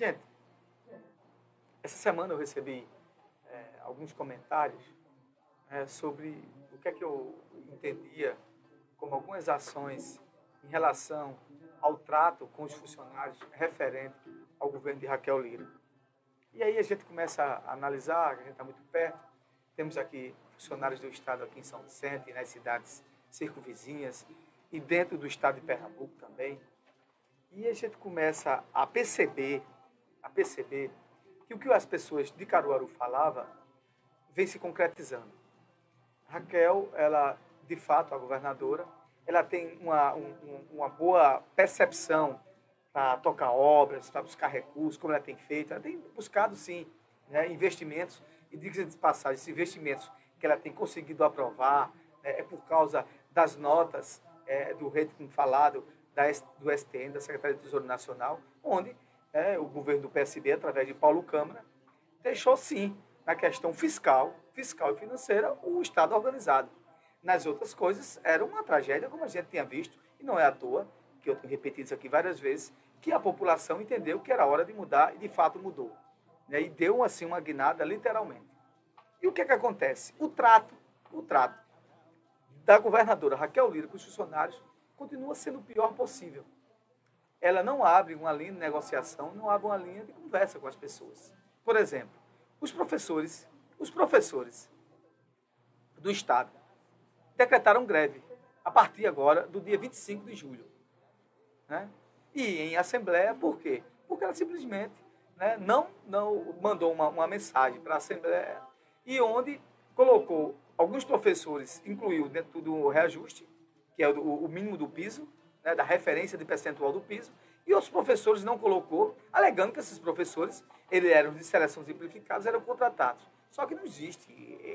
Gente, essa semana eu recebi é, alguns comentários é, sobre o que é que eu entendia como algumas ações em relação ao trato com os funcionários referente ao governo de Raquel Lira. E aí a gente começa a analisar, a gente está muito perto, temos aqui funcionários do Estado aqui em São Vicente, nas cidades circunvizinhas, e dentro do Estado de Pernambuco também. E a gente começa a perceber, perceber que o que as pessoas de Caruaru falavam vem se concretizando. Raquel, ela, de fato, a governadora, ela tem uma, um, uma boa percepção para tocar obras, para buscar recursos, como ela tem feito. Ela tem buscado, sim, né, investimentos, e diga de passagem, esses investimentos que ela tem conseguido aprovar né, é por causa das notas é, do rating falado da, do STN, da Secretaria de Tesouro Nacional, onde é, o governo do PSB, através de Paulo Câmara, deixou sim, na questão fiscal, fiscal e financeira, o Estado organizado. Nas outras coisas, era uma tragédia, como a gente tinha visto, e não é à toa, que eu tenho repetido isso aqui várias vezes, que a população entendeu que era hora de mudar e de fato mudou. Né? E deu assim uma guinada literalmente. E o que é que acontece? O trato, o trato da governadora Raquel Lira com os funcionários continua sendo o pior possível. Ela não abre uma linha de negociação, não abre uma linha de conversa com as pessoas. Por exemplo, os professores, os professores do Estado decretaram greve a partir agora do dia 25 de julho. Né? E em assembleia, por quê? Porque ela simplesmente né, não, não mandou uma, uma mensagem para a assembleia e onde colocou alguns professores, incluiu dentro do reajuste, que é o, o mínimo do piso, né, da referência de percentual do piso, e outros professores não colocou, alegando que esses professores, eles eram de seleção simplificados, eram contratados. Só que não existe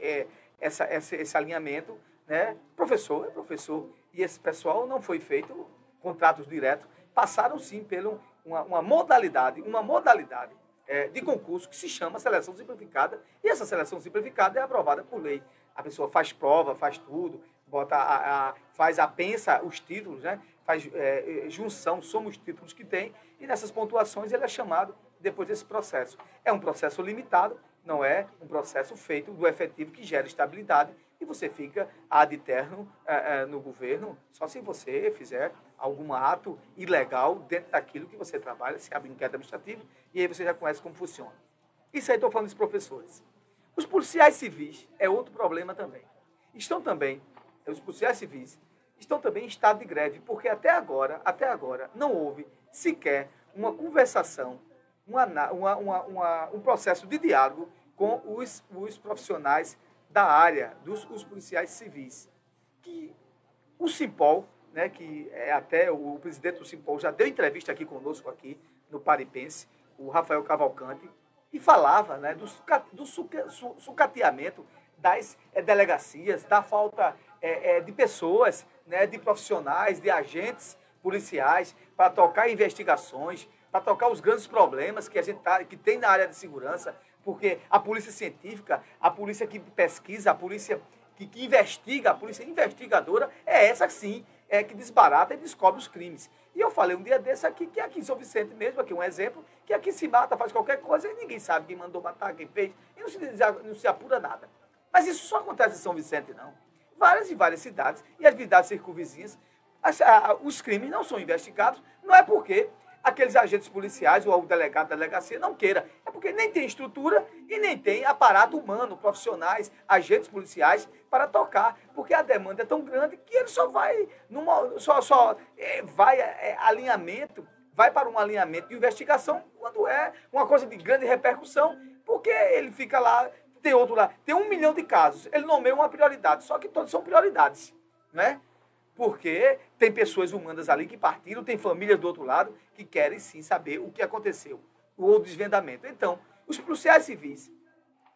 é, essa, essa, esse alinhamento, né? Professor é professor. E esse pessoal não foi feito contratos diretos, passaram sim por uma, uma modalidade, uma modalidade é, de concurso que se chama seleção simplificada, e essa seleção simplificada é aprovada por lei. A pessoa faz prova, faz tudo, bota a, a faz a pensa os títulos, né? Faz é, é, junção, soma os títulos que tem, e nessas pontuações ele é chamado depois desse processo. É um processo limitado, não é um processo feito do efetivo que gera estabilidade e você fica ad eterno é, é, no governo só se você fizer algum ato ilegal dentro daquilo que você trabalha, se abre um inquérito administrativo e aí você já conhece como funciona. Isso aí estou falando dos professores. Os policiais civis é outro problema também. Estão também, os policiais civis estão também em estado de greve, porque até agora, até agora, não houve sequer uma conversação, uma, uma, uma, um processo de diálogo com os, os profissionais da área, dos os policiais civis. Que o Simpol, né, que é até o presidente do Simpol já deu entrevista aqui conosco, aqui no Paripense, o Rafael Cavalcante, e falava né, do, do sucateamento das é, delegacias, da falta é, é, de pessoas, né, de profissionais, de agentes policiais para tocar investigações, para tocar os grandes problemas que a gente tá, que tem na área de segurança, porque a polícia científica, a polícia que pesquisa, a polícia que, que investiga, a polícia investigadora é essa sim, é que desbarata e descobre os crimes. E eu falei um dia desse aqui, que aqui em São Vicente mesmo, aqui um exemplo, que aqui se mata, faz qualquer coisa e ninguém sabe quem mandou matar, quem fez, e não se, não se apura nada. Mas isso só acontece em São Vicente, não. Várias e várias cidades e as cidades circunvizinhas, os crimes não são investigados, não é porque aqueles agentes policiais ou o delegado da delegacia não queira. É porque nem tem estrutura e nem tem aparato humano, profissionais, agentes policiais para tocar, porque a demanda é tão grande que ele só vai numa, só, só é, vai é, alinhamento, vai para um alinhamento de investigação quando é uma coisa de grande repercussão, porque ele fica lá, tem outro lá, tem um milhão de casos, ele nomeia uma prioridade, só que todos são prioridades, né? Porque tem pessoas humanas ali que partiram, tem famílias do outro lado que querem sim saber o que aconteceu, o desvendamento. Então, os policiais civis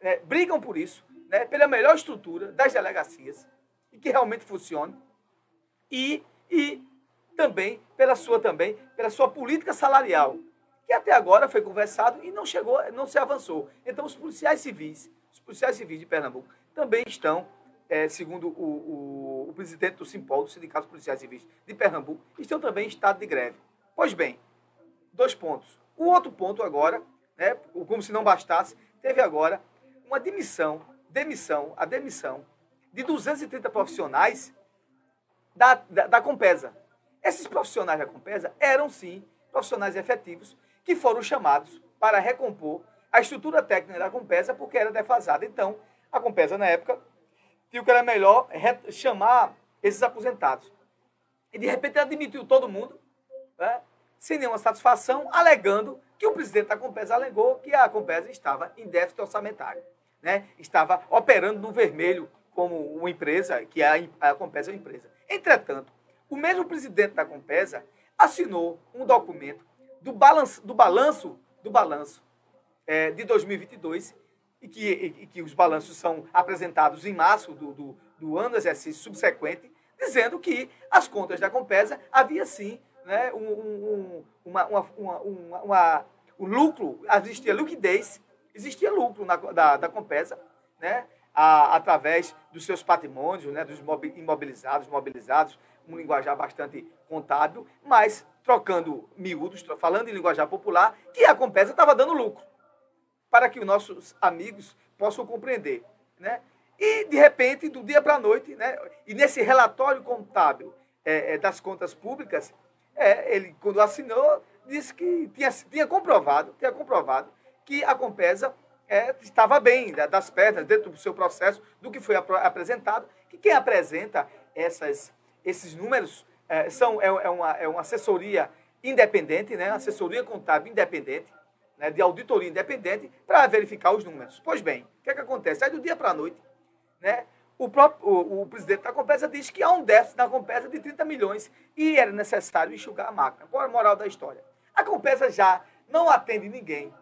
né, brigam por isso, né, pela melhor estrutura das delegacias, e que realmente funcione, e, e também pela sua também pela sua política salarial, que até agora foi conversado e não chegou, não se avançou. Então, os policiais civis, os policiais civis de Pernambuco também estão é, segundo o, o, o, presidente do Simpol, do Sindicato Policiais Civis de Pernambuco, estão também em estado de greve. Pois bem, dois pontos. O outro ponto agora, né, como se não bastasse, teve agora uma demissão, demissão, a demissão de 230 profissionais da, da, da Compesa. Esses profissionais da Compesa eram, sim, profissionais efetivos que foram chamados para recompor a estrutura técnica da Compesa porque era defasada. Então, a Compesa, na época, viu que era melhor chamar esses aposentados. E, de repente, ela demitiu todo mundo, né, sem nenhuma satisfação, alegando que o presidente da Compesa alegou que a Compesa estava em déficit orçamentário. Né, estava operando no vermelho como uma empresa, que a, a Compesa é uma empresa. Entretanto, o mesmo presidente da Compesa assinou um documento do balanço do balanço, do balanço é, de 2022 e que, e, que os balanços são apresentados em março do, do, do ano exercício subsequente, dizendo que as contas da Compesa havia sim né, um, um, uma, uma, uma, uma, um lucro, existia liquidez, existia lucro na, da, da Compesa, né, a, através dos seus patrimônios, né, dos imobilizados, mobilizados, um linguajar bastante contábil, mas trocando miúdos, falando em linguajar popular, que a Compesa estava dando lucro, para que os nossos amigos possam compreender. Né? E, de repente, do dia para a noite, né, e nesse relatório contábil é, é, das contas públicas, é, ele, quando assinou, disse que tinha, tinha comprovado, tinha comprovado que a Compesa é, estava bem das pernas, dentro do seu processo, do que foi ap apresentado, que quem apresenta essas, esses números é, são, é, é, uma, é uma assessoria independente, né, assessoria contábil independente, né, de auditoria independente, para verificar os números. Pois bem, o que, é que acontece? Aí do dia para a noite, né, o, próprio, o, o, presidente da Compesa diz que há um déficit na Compesa de 30 milhões e era necessário enxugar a máquina. Qual é a moral da história? A Compesa já não atende ninguém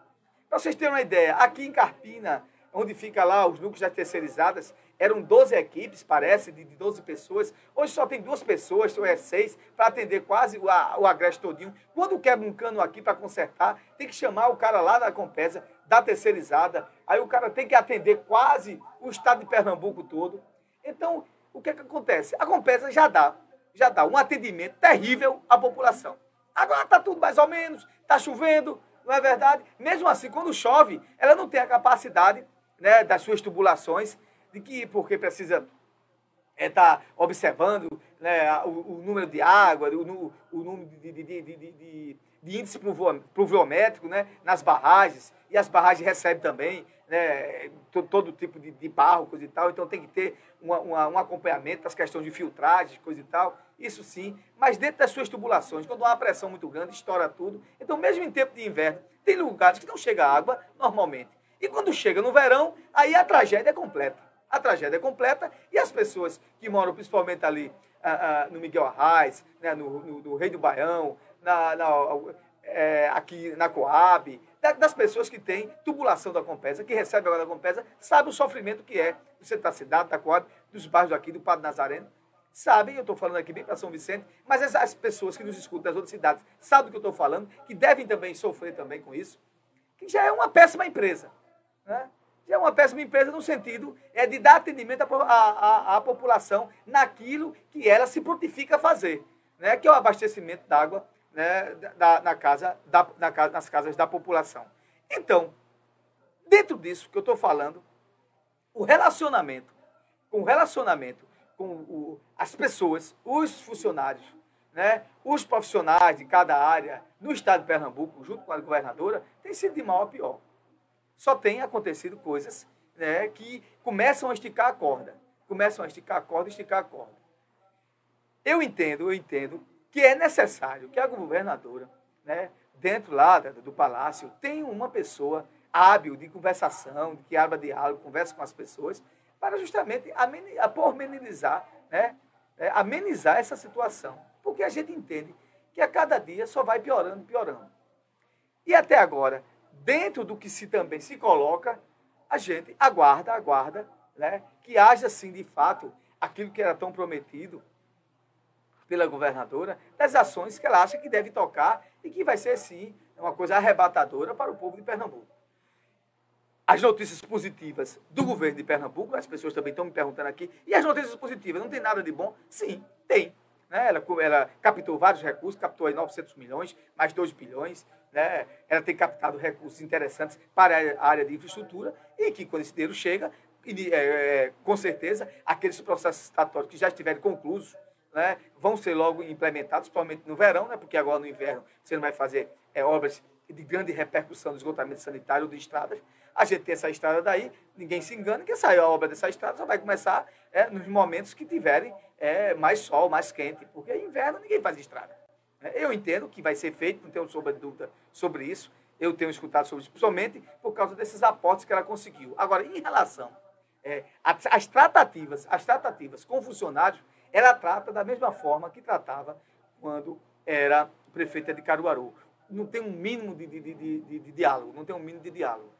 para vocês terem uma ideia, aqui em Carpina, onde fica lá os núcleos das terceirizadas, eram 12 equipes, parece, de 12 pessoas. Hoje só tem duas pessoas, ou é seis, para atender quase o, o agreste todinho. Quando quebra um cano aqui para consertar, tem que chamar o cara lá da Compesa, da terceirizada. Aí o cara tem que atender quase o estado de Pernambuco todo. Então, o que, é que acontece? A Compesa já dá, já dá um atendimento terrível à população. Agora está tudo mais ou menos, está chovendo, não é verdade? Mesmo assim, quando chove, ela não tem a capacidade né, das suas tubulações, de que, porque precisa estar é, tá observando né, o, o, número de água, o, o número de, de, de, de, de índice pluviométrico né, nas barragens, e as barragens recebem também né, todo, todo tipo de, de barro, coisa e tal, então tem que ter uma, uma, um acompanhamento das questões de filtragem, coisa e tal, isso sim, mas dentro das suas tubulações, quando há uma pressão muito grande, estoura tudo. Então, mesmo em tempo de inverno, tem lugares que não chega água normalmente. E quando chega no verão, aí a tragédia é completa. A tragédia é completa e as pessoas que moram principalmente ali ah, ah, no Miguel Arraes, né, no, no, no, Rei do Baião, na, na é, aqui na Coab, das pessoas que têm tubulação da Compesa, que recebe agora da Compesa, sabe o sofrimento que é centro da cidade, da Coab, dos bairros aqui, do Padre Nazareno. Sabem, eu estou falando aqui bem para São Vicente, mas as pessoas que nos escutam das outras cidades sabem do que eu estou falando, que devem também sofrer também com isso, que já é uma péssima empresa. Né? É uma péssima empresa no sentido é de dar atendimento à, população naquilo que ela se prontifica a fazer, né? que é o abastecimento d'água né, da, na casa, da, na, nas casas da população. Então, dentro disso que eu estou falando, o relacionamento, com o relacionamento com o, as pessoas, os funcionários, né, os profissionais de cada área no estado de Pernambuco, junto com a governadora, tem sido de mal a pior. Só tem acontecido coisas né, que começam a esticar a corda. Começam a esticar a corda, esticar a corda. Eu entendo, eu entendo que é necessário que a governadora, né, dentro lá do palácio, tenha uma pessoa hábil de conversação, que abra diálogo, converse com as pessoas, para justamente amenizar, né, é, amenizar essa situação. Porque a gente entende que a cada dia só vai piorando, piorando. E até agora, dentro do que se também se coloca, a gente aguarda, aguarda, né, que haja, sim, de fato, aquilo que era tão prometido, pela governadora das ações que ela acha que deve tocar e que vai ser, sim, uma coisa arrebatadora para o povo de Pernambuco. As notícias positivas do governo de Pernambuco, as pessoas também estão me perguntando aqui, e as notícias positivas, não tem nada de bom? Sim, tem. Né? Ela, ela captou vários recursos, captou aí 900 milhões, mais 2 bilhões, né, ela tem captado recursos interessantes para a área de infraestrutura e que, quando esse dinheiro chega, é, é, com certeza, aqueles processos estatórios que já estiverem conclusos né, vão ser logo implementados, principalmente no verão, né, porque agora no inverno você não vai fazer é, obras de grande repercussão do esgotamento sanitário ou de estradas. A gente tem essa estrada daí, ninguém se engana, que saiu a obra dessa estrada só vai começar é, nos momentos que tiverem é, mais sol, mais quente, porque inverno ninguém faz estrada. Eu entendo que vai ser feito, não tenho sombra de dúvida sobre isso, eu tenho escutado sobre isso, principalmente por causa desses aportes que ela conseguiu. Agora, em relação é, as tratativas, as tratativas com funcionários, ela trata da mesma forma que tratava quando era prefeita de Caruaru. Não tem um mínimo de, de, de, de, diálogo, não tem um mínimo de diálogo.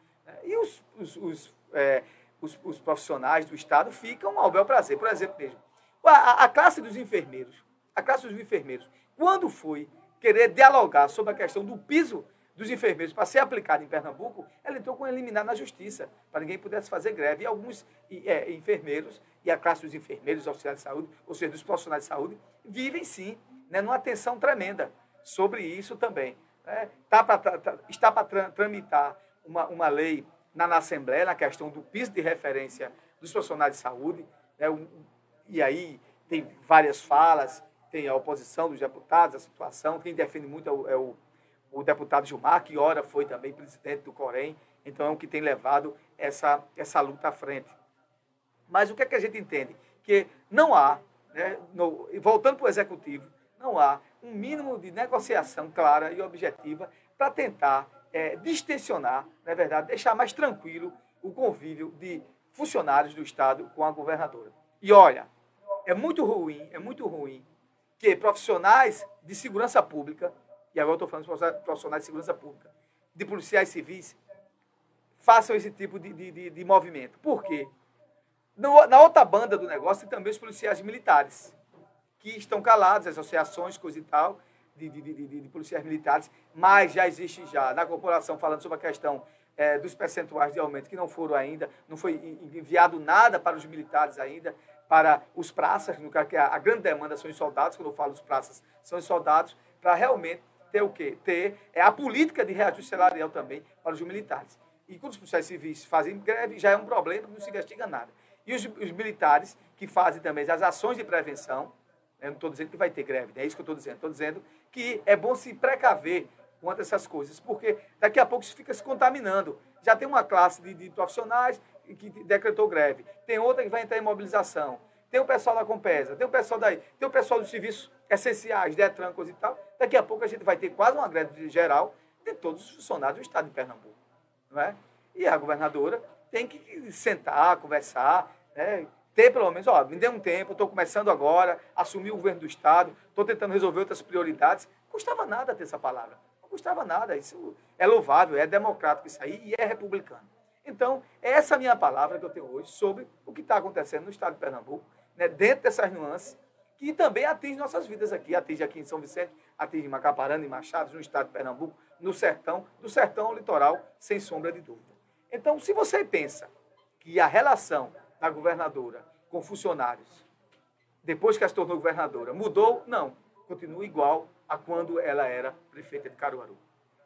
E os, os, os, é, os profissionais do Estado ficam ao bel prazer. Por exemplo, mesmo, a, a classe dos enfermeiros, a classe dos enfermeiros, quando foi querer dialogar sobre a questão do piso dos enfermeiros para ser aplicado em Pernambuco, ela entrou com eliminar na justiça, para ninguém pudesse fazer greve. E alguns é, enfermeiros, e a classe dos enfermeiros, auxiliares de saúde, ou seja, dos profissionais de saúde, vivem sim, né, numa tensão tremenda sobre isso também. Né? Tá pra, tá, está para tramitar uma, uma lei na, na, Assembleia, na questão do piso de referência dos profissionais de saúde, né? um, e aí tem várias falas, tem a oposição dos deputados, a situação, quem defende muito é o, é o o deputado Gilmar, que ora foi também presidente do Corém, então é o que tem levado essa, essa luta à frente. Mas o que é que a gente entende? Que não há, né, no, voltando para o executivo, não há um mínimo de negociação clara e objetiva para tentar é, distensionar, na é verdade, deixar mais tranquilo o convívio de funcionários do Estado com a governadora. E olha, é muito ruim, é muito ruim que profissionais de segurança pública. E agora estou falando de profissionais de segurança pública, de policiais civis, façam esse tipo de, de, de movimento. Por quê? No, na outra banda do negócio tem também os policiais militares, que estão calados, associações, coisa e tal, de, de, de, de, policiais militares, mas já existe já na corporação falando sobre a questão é, dos percentuais de aumento que não foram ainda, não foi enviado nada para os militares ainda, para os praças, no caso que a, a grande demanda são os soldados, quando eu falo os praças, são os soldados, para realmente ter o quê? Ter é a política de reajuste salarial também para os militares. E quando os policiais civis fazem greve, já é um problema, não se investiga nada. E os, os militares que fazem também as ações de prevenção, eu não estou dizendo que vai ter greve, não é isso que eu estou dizendo. Estou dizendo que é bom se precaver quanto a essas coisas, porque daqui a pouco isso fica se contaminando. Já tem uma classe de, de profissionais que decretou greve, tem outra que vai entrar em mobilização, tem o pessoal da Compesa, tem o pessoal daí, tem o pessoal dos serviços essenciais, Detran, coisa e tal. Daqui a pouco a gente vai ter quase uma greve geral de todos os funcionários do Estado de Pernambuco. Não é? E a governadora tem que sentar, conversar, né? ter pelo menos, ó, me dê um tempo, estou começando agora, assumir o governo do Estado, estou tentando resolver outras prioridades. Não custava nada ter essa palavra. Não custava nada. Isso é louvável, é democrático isso aí e é republicano. Então, essa é a minha palavra que eu tenho hoje sobre o que está acontecendo no Estado de Pernambuco, né, dentro dessas nuances, que também atinge nossas vidas aqui. Atinge aqui em São Vicente, atinge em Macaparana, em Machado, no estado de Pernambuco, no sertão, do sertão ao litoral, sem sombra de dúvida. Então, se você pensa que a relação da governadora com funcionários, depois que ela se tornou governadora, mudou, não. Continua igual a quando ela era prefeita de Caruaru.